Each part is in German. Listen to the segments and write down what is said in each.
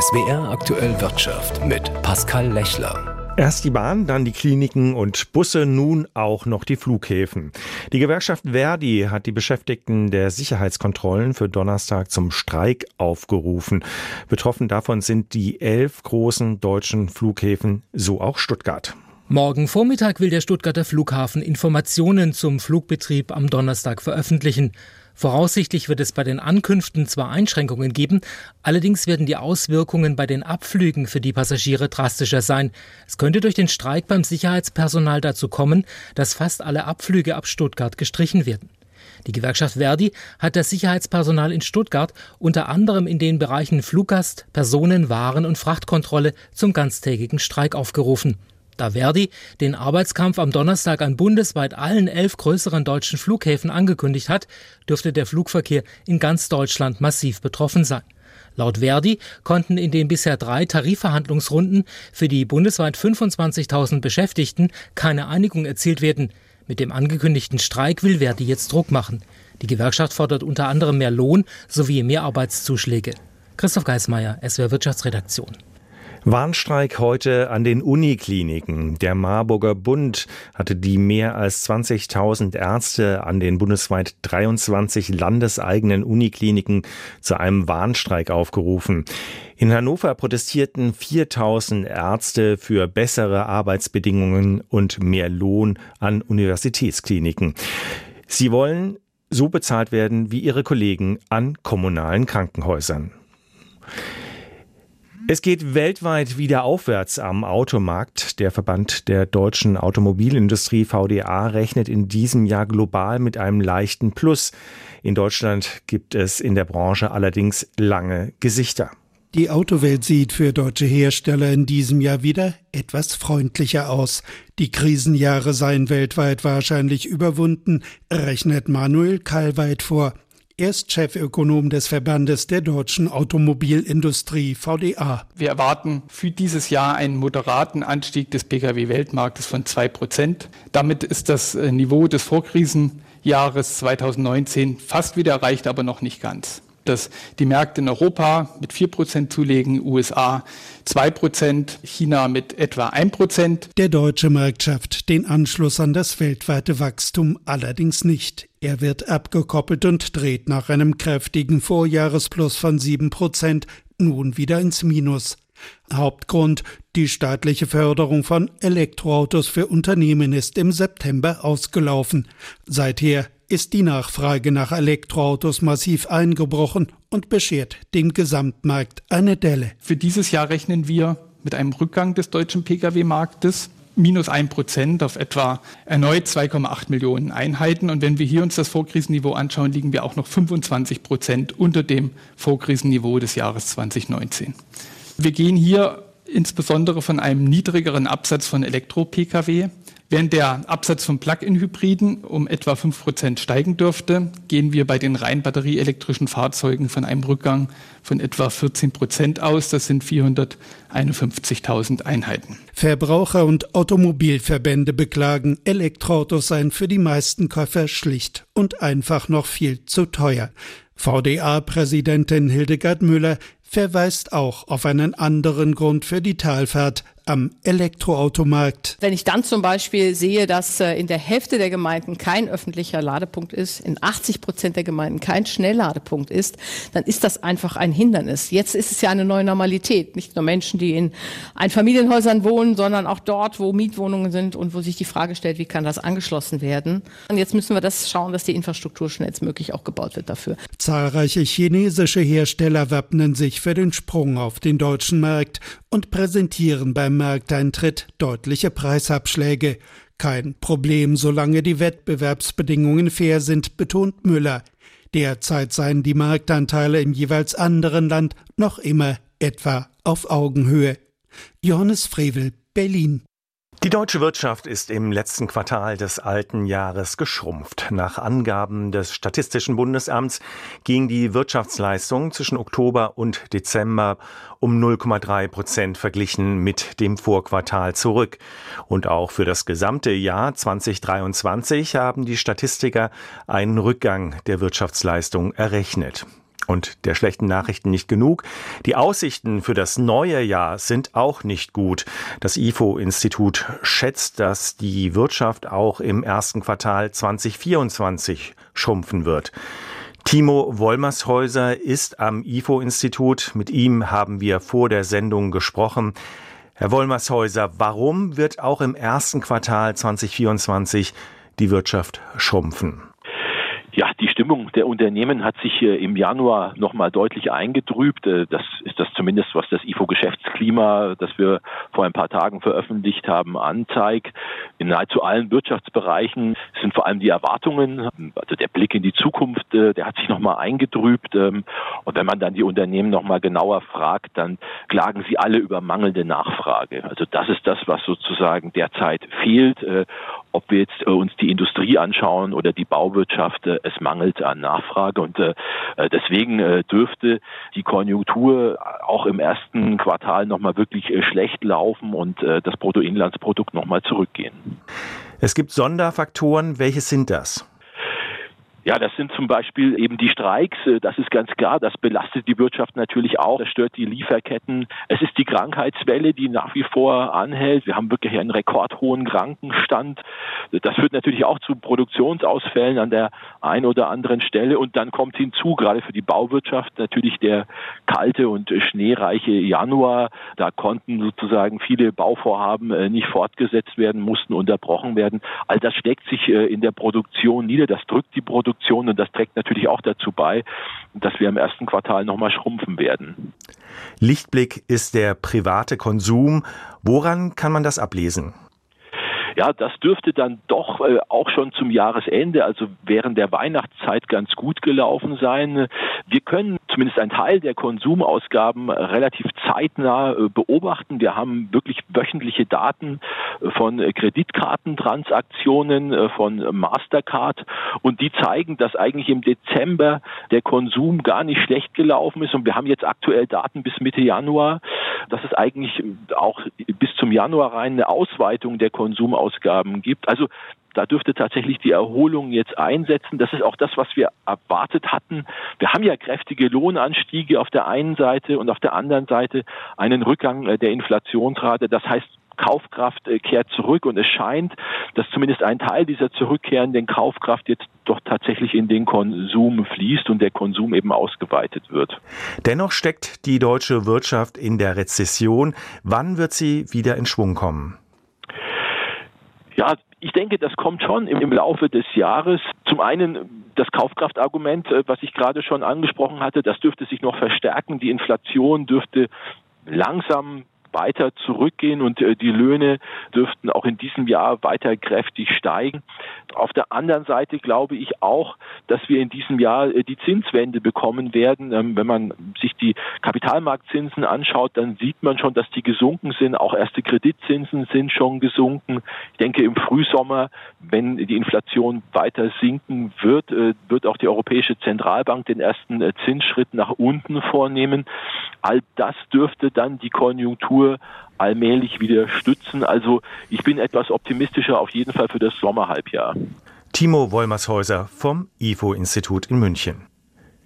SWR aktuell Wirtschaft mit Pascal Lechler. Erst die Bahn, dann die Kliniken und Busse, nun auch noch die Flughäfen. Die Gewerkschaft Verdi hat die Beschäftigten der Sicherheitskontrollen für Donnerstag zum Streik aufgerufen. Betroffen davon sind die elf großen deutschen Flughäfen, so auch Stuttgart. Morgen Vormittag will der Stuttgarter Flughafen Informationen zum Flugbetrieb am Donnerstag veröffentlichen. Voraussichtlich wird es bei den Ankünften zwar Einschränkungen geben, allerdings werden die Auswirkungen bei den Abflügen für die Passagiere drastischer sein. Es könnte durch den Streik beim Sicherheitspersonal dazu kommen, dass fast alle Abflüge ab Stuttgart gestrichen werden. Die Gewerkschaft Verdi hat das Sicherheitspersonal in Stuttgart unter anderem in den Bereichen Fluggast, Personen, Waren und Frachtkontrolle zum ganztägigen Streik aufgerufen. Da Verdi den Arbeitskampf am Donnerstag an bundesweit allen elf größeren deutschen Flughäfen angekündigt hat, dürfte der Flugverkehr in ganz Deutschland massiv betroffen sein. Laut Verdi konnten in den bisher drei Tarifverhandlungsrunden für die bundesweit 25.000 Beschäftigten keine Einigung erzielt werden. Mit dem angekündigten Streik will Verdi jetzt Druck machen. Die Gewerkschaft fordert unter anderem mehr Lohn sowie mehr Arbeitszuschläge. Christoph Geismeier, SWR Wirtschaftsredaktion. Warnstreik heute an den Unikliniken. Der Marburger Bund hatte die mehr als 20.000 Ärzte an den bundesweit 23 landeseigenen Unikliniken zu einem Warnstreik aufgerufen. In Hannover protestierten 4000 Ärzte für bessere Arbeitsbedingungen und mehr Lohn an Universitätskliniken. Sie wollen so bezahlt werden wie ihre Kollegen an kommunalen Krankenhäusern. Es geht weltweit wieder aufwärts am Automarkt. Der Verband der deutschen Automobilindustrie VDA rechnet in diesem Jahr global mit einem leichten Plus. In Deutschland gibt es in der Branche allerdings lange Gesichter. Die Autowelt sieht für deutsche Hersteller in diesem Jahr wieder etwas freundlicher aus. Die Krisenjahre seien weltweit wahrscheinlich überwunden, rechnet Manuel Kallweit vor. Er ist Chefökonom des Verbandes der deutschen Automobilindustrie VDA. Wir erwarten für dieses Jahr einen moderaten Anstieg des Pkw-Weltmarktes von zwei Prozent. Damit ist das äh, Niveau des Vorkrisenjahres 2019 fast wieder erreicht, aber noch nicht ganz dass die Märkte in Europa mit 4% zulegen, USA 2%, China mit etwa 1%. Der deutsche Markt schafft den Anschluss an das weltweite Wachstum allerdings nicht. Er wird abgekoppelt und dreht nach einem kräftigen Vorjahresplus von 7% nun wieder ins Minus. Hauptgrund, die staatliche Förderung von Elektroautos für Unternehmen ist im September ausgelaufen. Seither ist die Nachfrage nach Elektroautos massiv eingebrochen und beschert dem Gesamtmarkt eine Delle. Für dieses Jahr rechnen wir mit einem Rückgang des deutschen Pkw-Marktes minus ein Prozent auf etwa erneut 2,8 Millionen Einheiten. Und wenn wir hier uns das Vorkrisenniveau anschauen, liegen wir auch noch 25 Prozent unter dem Vorkrisenniveau des Jahres 2019. Wir gehen hier insbesondere von einem niedrigeren Absatz von Elektro-Pkw Während der Absatz von Plug-in-Hybriden um etwa 5% steigen dürfte, gehen wir bei den rein batterieelektrischen Fahrzeugen von einem Rückgang von etwa 14 Prozent aus. Das sind 451.000 Einheiten. Verbraucher und Automobilverbände beklagen, Elektroautos seien für die meisten Käufer schlicht und einfach noch viel zu teuer. VDA-Präsidentin Hildegard Müller verweist auch auf einen anderen Grund für die Talfahrt am Elektroautomarkt. Wenn ich dann zum Beispiel sehe, dass äh, in der Hälfte der Gemeinden kein öffentlicher Ladepunkt ist, in 80 Prozent der Gemeinden kein Schnellladepunkt ist, dann ist das einfach ein Hindernis. Jetzt ist es ja eine neue Normalität. Nicht nur Menschen, die in Einfamilienhäusern wohnen, sondern auch dort, wo Mietwohnungen sind und wo sich die Frage stellt, wie kann das angeschlossen werden. Und jetzt müssen wir das schauen, dass die Infrastruktur schnellstmöglich auch gebaut wird dafür. Zahlreiche chinesische Hersteller wappnen sich für den Sprung auf den deutschen Markt und präsentieren beim Markteintritt deutliche Preisabschläge. Kein Problem, solange die Wettbewerbsbedingungen fair sind, betont Müller. Derzeit seien die Marktanteile im jeweils anderen Land noch immer etwa auf Augenhöhe. Johannes Frevel, Berlin. Die deutsche Wirtschaft ist im letzten Quartal des alten Jahres geschrumpft. Nach Angaben des Statistischen Bundesamts ging die Wirtschaftsleistung zwischen Oktober und Dezember um 0,3 Prozent verglichen mit dem Vorquartal zurück. Und auch für das gesamte Jahr 2023 haben die Statistiker einen Rückgang der Wirtschaftsleistung errechnet. Und der schlechten Nachrichten nicht genug. Die Aussichten für das neue Jahr sind auch nicht gut. Das IFO-Institut schätzt, dass die Wirtschaft auch im ersten Quartal 2024 schrumpfen wird. Timo Wollmershäuser ist am IFO-Institut. Mit ihm haben wir vor der Sendung gesprochen. Herr Wollmershäuser, warum wird auch im ersten Quartal 2024 die Wirtschaft schrumpfen? Ja, die Stimmung der Unternehmen hat sich äh, im Januar nochmal deutlich eingetrübt. Äh, das ist das zumindest, was das IFO-Geschäftsklima, das wir vor ein paar Tagen veröffentlicht haben, anzeigt. In nahezu allen Wirtschaftsbereichen sind vor allem die Erwartungen, also der Blick in die Zukunft, äh, der hat sich nochmal eingetrübt. Ähm, und wenn man dann die Unternehmen nochmal genauer fragt, dann klagen sie alle über mangelnde Nachfrage. Also das ist das, was sozusagen derzeit fehlt. Ob wir jetzt uns die Industrie anschauen oder die Bauwirtschaft, es mangelt an Nachfrage und äh, äh, deswegen äh, dürfte die Konjunktur auch im ersten Quartal nochmal wirklich äh, schlecht laufen und äh, das Bruttoinlandsprodukt nochmal zurückgehen. Es gibt Sonderfaktoren. Welche sind das? Ja, das sind zum Beispiel eben die Streiks. Äh, das ist ganz klar. Das belastet die Wirtschaft natürlich auch. Das stört die Lieferketten. Es ist die Krankheitswelle, die nach wie vor anhält. Wir haben wirklich einen rekordhohen Krankenstand. Das führt natürlich auch zu Produktionsausfällen an der einen oder anderen Stelle. Und dann kommt hinzu, gerade für die Bauwirtschaft, natürlich der kalte und schneereiche Januar. Da konnten sozusagen viele Bauvorhaben äh, nicht fortgesetzt werden, mussten unterbrochen werden. All das steckt sich äh, in der Produktion nieder. Das drückt die Produktion Produktion und das trägt natürlich auch dazu bei, dass wir im ersten Quartal nochmal schrumpfen werden. Lichtblick ist der private Konsum. Woran kann man das ablesen? Ja, das dürfte dann doch äh, auch schon zum Jahresende, also während der Weihnachtszeit ganz gut gelaufen sein. Wir können zumindest einen Teil der Konsumausgaben relativ zeitnah äh, beobachten. Wir haben wirklich wöchentliche Daten äh, von Kreditkartentransaktionen äh, von Mastercard und die zeigen, dass eigentlich im Dezember der Konsum gar nicht schlecht gelaufen ist und wir haben jetzt aktuell Daten bis Mitte Januar, dass es eigentlich auch bis zum Januar rein eine Ausweitung der Konsumausgaben Ausgaben gibt. Also da dürfte tatsächlich die Erholung jetzt einsetzen. Das ist auch das, was wir erwartet hatten. Wir haben ja kräftige Lohnanstiege auf der einen Seite und auf der anderen Seite einen Rückgang äh, der Inflationsrate. Das heißt, Kaufkraft äh, kehrt zurück und es scheint, dass zumindest ein Teil dieser zurückkehrenden Kaufkraft jetzt doch tatsächlich in den Konsum fließt und der Konsum eben ausgeweitet wird. Dennoch steckt die deutsche Wirtschaft in der Rezession. Wann wird sie wieder in Schwung kommen? Ja, ich denke, das kommt schon im, Laufe des Jahres. Zum einen das Kaufkraftargument, äh, was ich gerade schon angesprochen hatte, das dürfte sich noch verstärken. Die Inflation dürfte langsam weiter zurückgehen und äh, die Löhne dürften auch in diesem Jahr weiter kräftig steigen. Auf der anderen Seite glaube ich auch, dass wir in diesem Jahr äh, die Zinswende bekommen werden. Ähm, wenn man sich die Kapitalmarktzinsen anschaut, dann sieht man schon, dass die gesunken sind. Auch erste Kreditzinsen sind schon gesunken. Ich denke, im Frühsommer, wenn die Inflation weiter sinken wird, äh, wird auch die Europäische Zentralbank den ersten Zinsschritt nach unten vornehmen. All das dürfte dann die Konjunktur allmählich wieder stützen. Also ich bin etwas optimistischer auf jeden Fall für das Sommerhalbjahr. Timo Wollmershäuser vom IFO-Institut in München.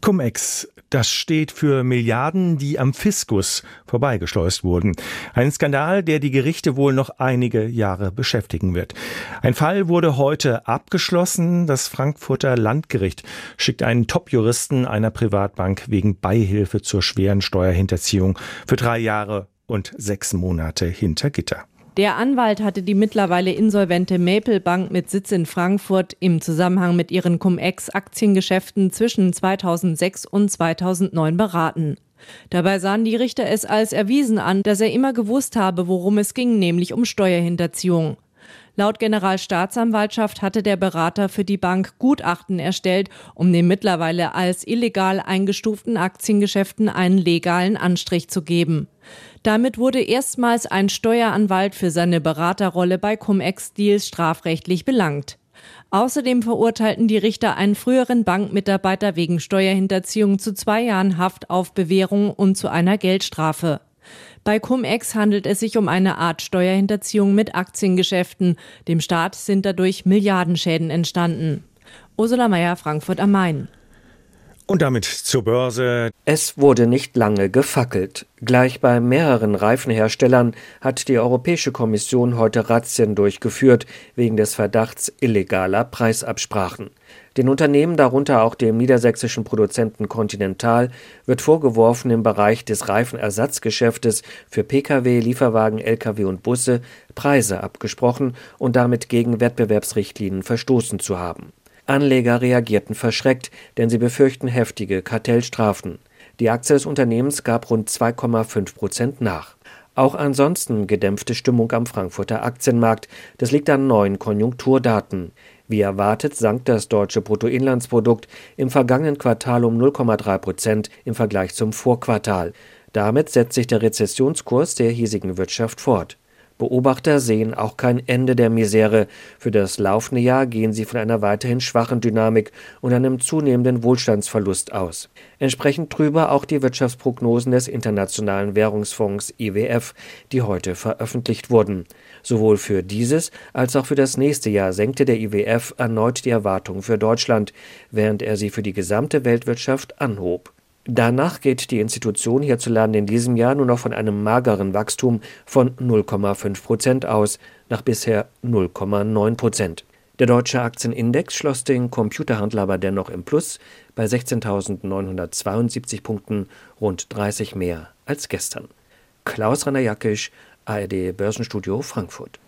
Cum-Ex, das steht für Milliarden, die am Fiskus vorbeigeschleust wurden. Ein Skandal, der die Gerichte wohl noch einige Jahre beschäftigen wird. Ein Fall wurde heute abgeschlossen. Das Frankfurter Landgericht schickt einen Top-Juristen einer Privatbank wegen Beihilfe zur schweren Steuerhinterziehung für drei Jahre und sechs Monate hinter Gitter. Der Anwalt hatte die mittlerweile insolvente Maple Bank mit Sitz in Frankfurt im Zusammenhang mit ihren Cum-Ex-Aktiengeschäften zwischen 2006 und 2009 beraten. Dabei sahen die Richter es als erwiesen an, dass er immer gewusst habe, worum es ging, nämlich um Steuerhinterziehung. Laut Generalstaatsanwaltschaft hatte der Berater für die Bank Gutachten erstellt, um den mittlerweile als illegal eingestuften Aktiengeschäften einen legalen Anstrich zu geben. Damit wurde erstmals ein Steueranwalt für seine Beraterrolle bei Cum-Ex-Deals strafrechtlich belangt. Außerdem verurteilten die Richter einen früheren Bankmitarbeiter wegen Steuerhinterziehung zu zwei Jahren Haft auf Bewährung und zu einer Geldstrafe. Bei Cum-Ex handelt es sich um eine Art Steuerhinterziehung mit Aktiengeschäften. Dem Staat sind dadurch Milliardenschäden entstanden. Ursula Mayer, Frankfurt am Main. Und damit zur Börse. Es wurde nicht lange gefackelt. Gleich bei mehreren Reifenherstellern hat die Europäische Kommission heute Razzien durchgeführt wegen des Verdachts illegaler Preisabsprachen. Den Unternehmen, darunter auch dem niedersächsischen Produzenten Continental, wird vorgeworfen, im Bereich des Reifenersatzgeschäftes für Pkw, Lieferwagen, Lkw und Busse Preise abgesprochen und damit gegen Wettbewerbsrichtlinien verstoßen zu haben. Anleger reagierten verschreckt, denn sie befürchten heftige Kartellstrafen. Die Aktie des Unternehmens gab rund 2,5 Prozent nach. Auch ansonsten gedämpfte Stimmung am Frankfurter Aktienmarkt. Das liegt an neuen Konjunkturdaten. Wie erwartet sank das deutsche Bruttoinlandsprodukt im vergangenen Quartal um 0,3 Prozent im Vergleich zum Vorquartal. Damit setzt sich der Rezessionskurs der hiesigen Wirtschaft fort. Beobachter sehen auch kein Ende der Misere. Für das laufende Jahr gehen sie von einer weiterhin schwachen Dynamik und einem zunehmenden Wohlstandsverlust aus. Entsprechend trüber auch die Wirtschaftsprognosen des Internationalen Währungsfonds IWF, die heute veröffentlicht wurden. Sowohl für dieses als auch für das nächste Jahr senkte der IWF erneut die Erwartungen für Deutschland, während er sie für die gesamte Weltwirtschaft anhob. Danach geht die Institution hierzulande in diesem Jahr nur noch von einem mageren Wachstum von 0,5 Prozent aus, nach bisher 0,9 Prozent. Der deutsche Aktienindex schloss den Computerhandel aber dennoch im Plus bei 16.972 Punkten, rund 30 mehr als gestern. Klaus Renner Jackisch, ARD Börsenstudio Frankfurt.